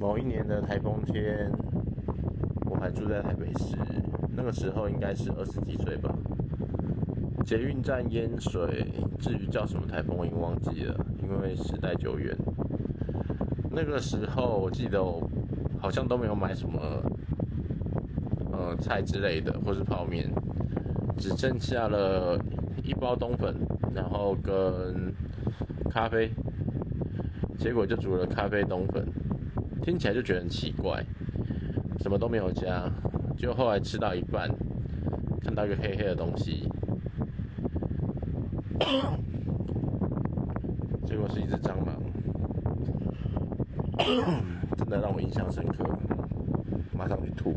某一年的台风天，我还住在台北市，那个时候应该是二十几岁吧。捷运站淹水，至于叫什么台风，我已经忘记了，因为时代久远。那个时候我记得我好像都没有买什么，呃，菜之类的，或是泡面，只剩下了一包冬粉，然后跟咖啡。结果就煮了咖啡冬粉，听起来就觉得很奇怪，什么都没有加。就后来吃到一半，看到一个黑黑的东西，结果是一只蟑螂，真的让我印象深刻，马上去吐。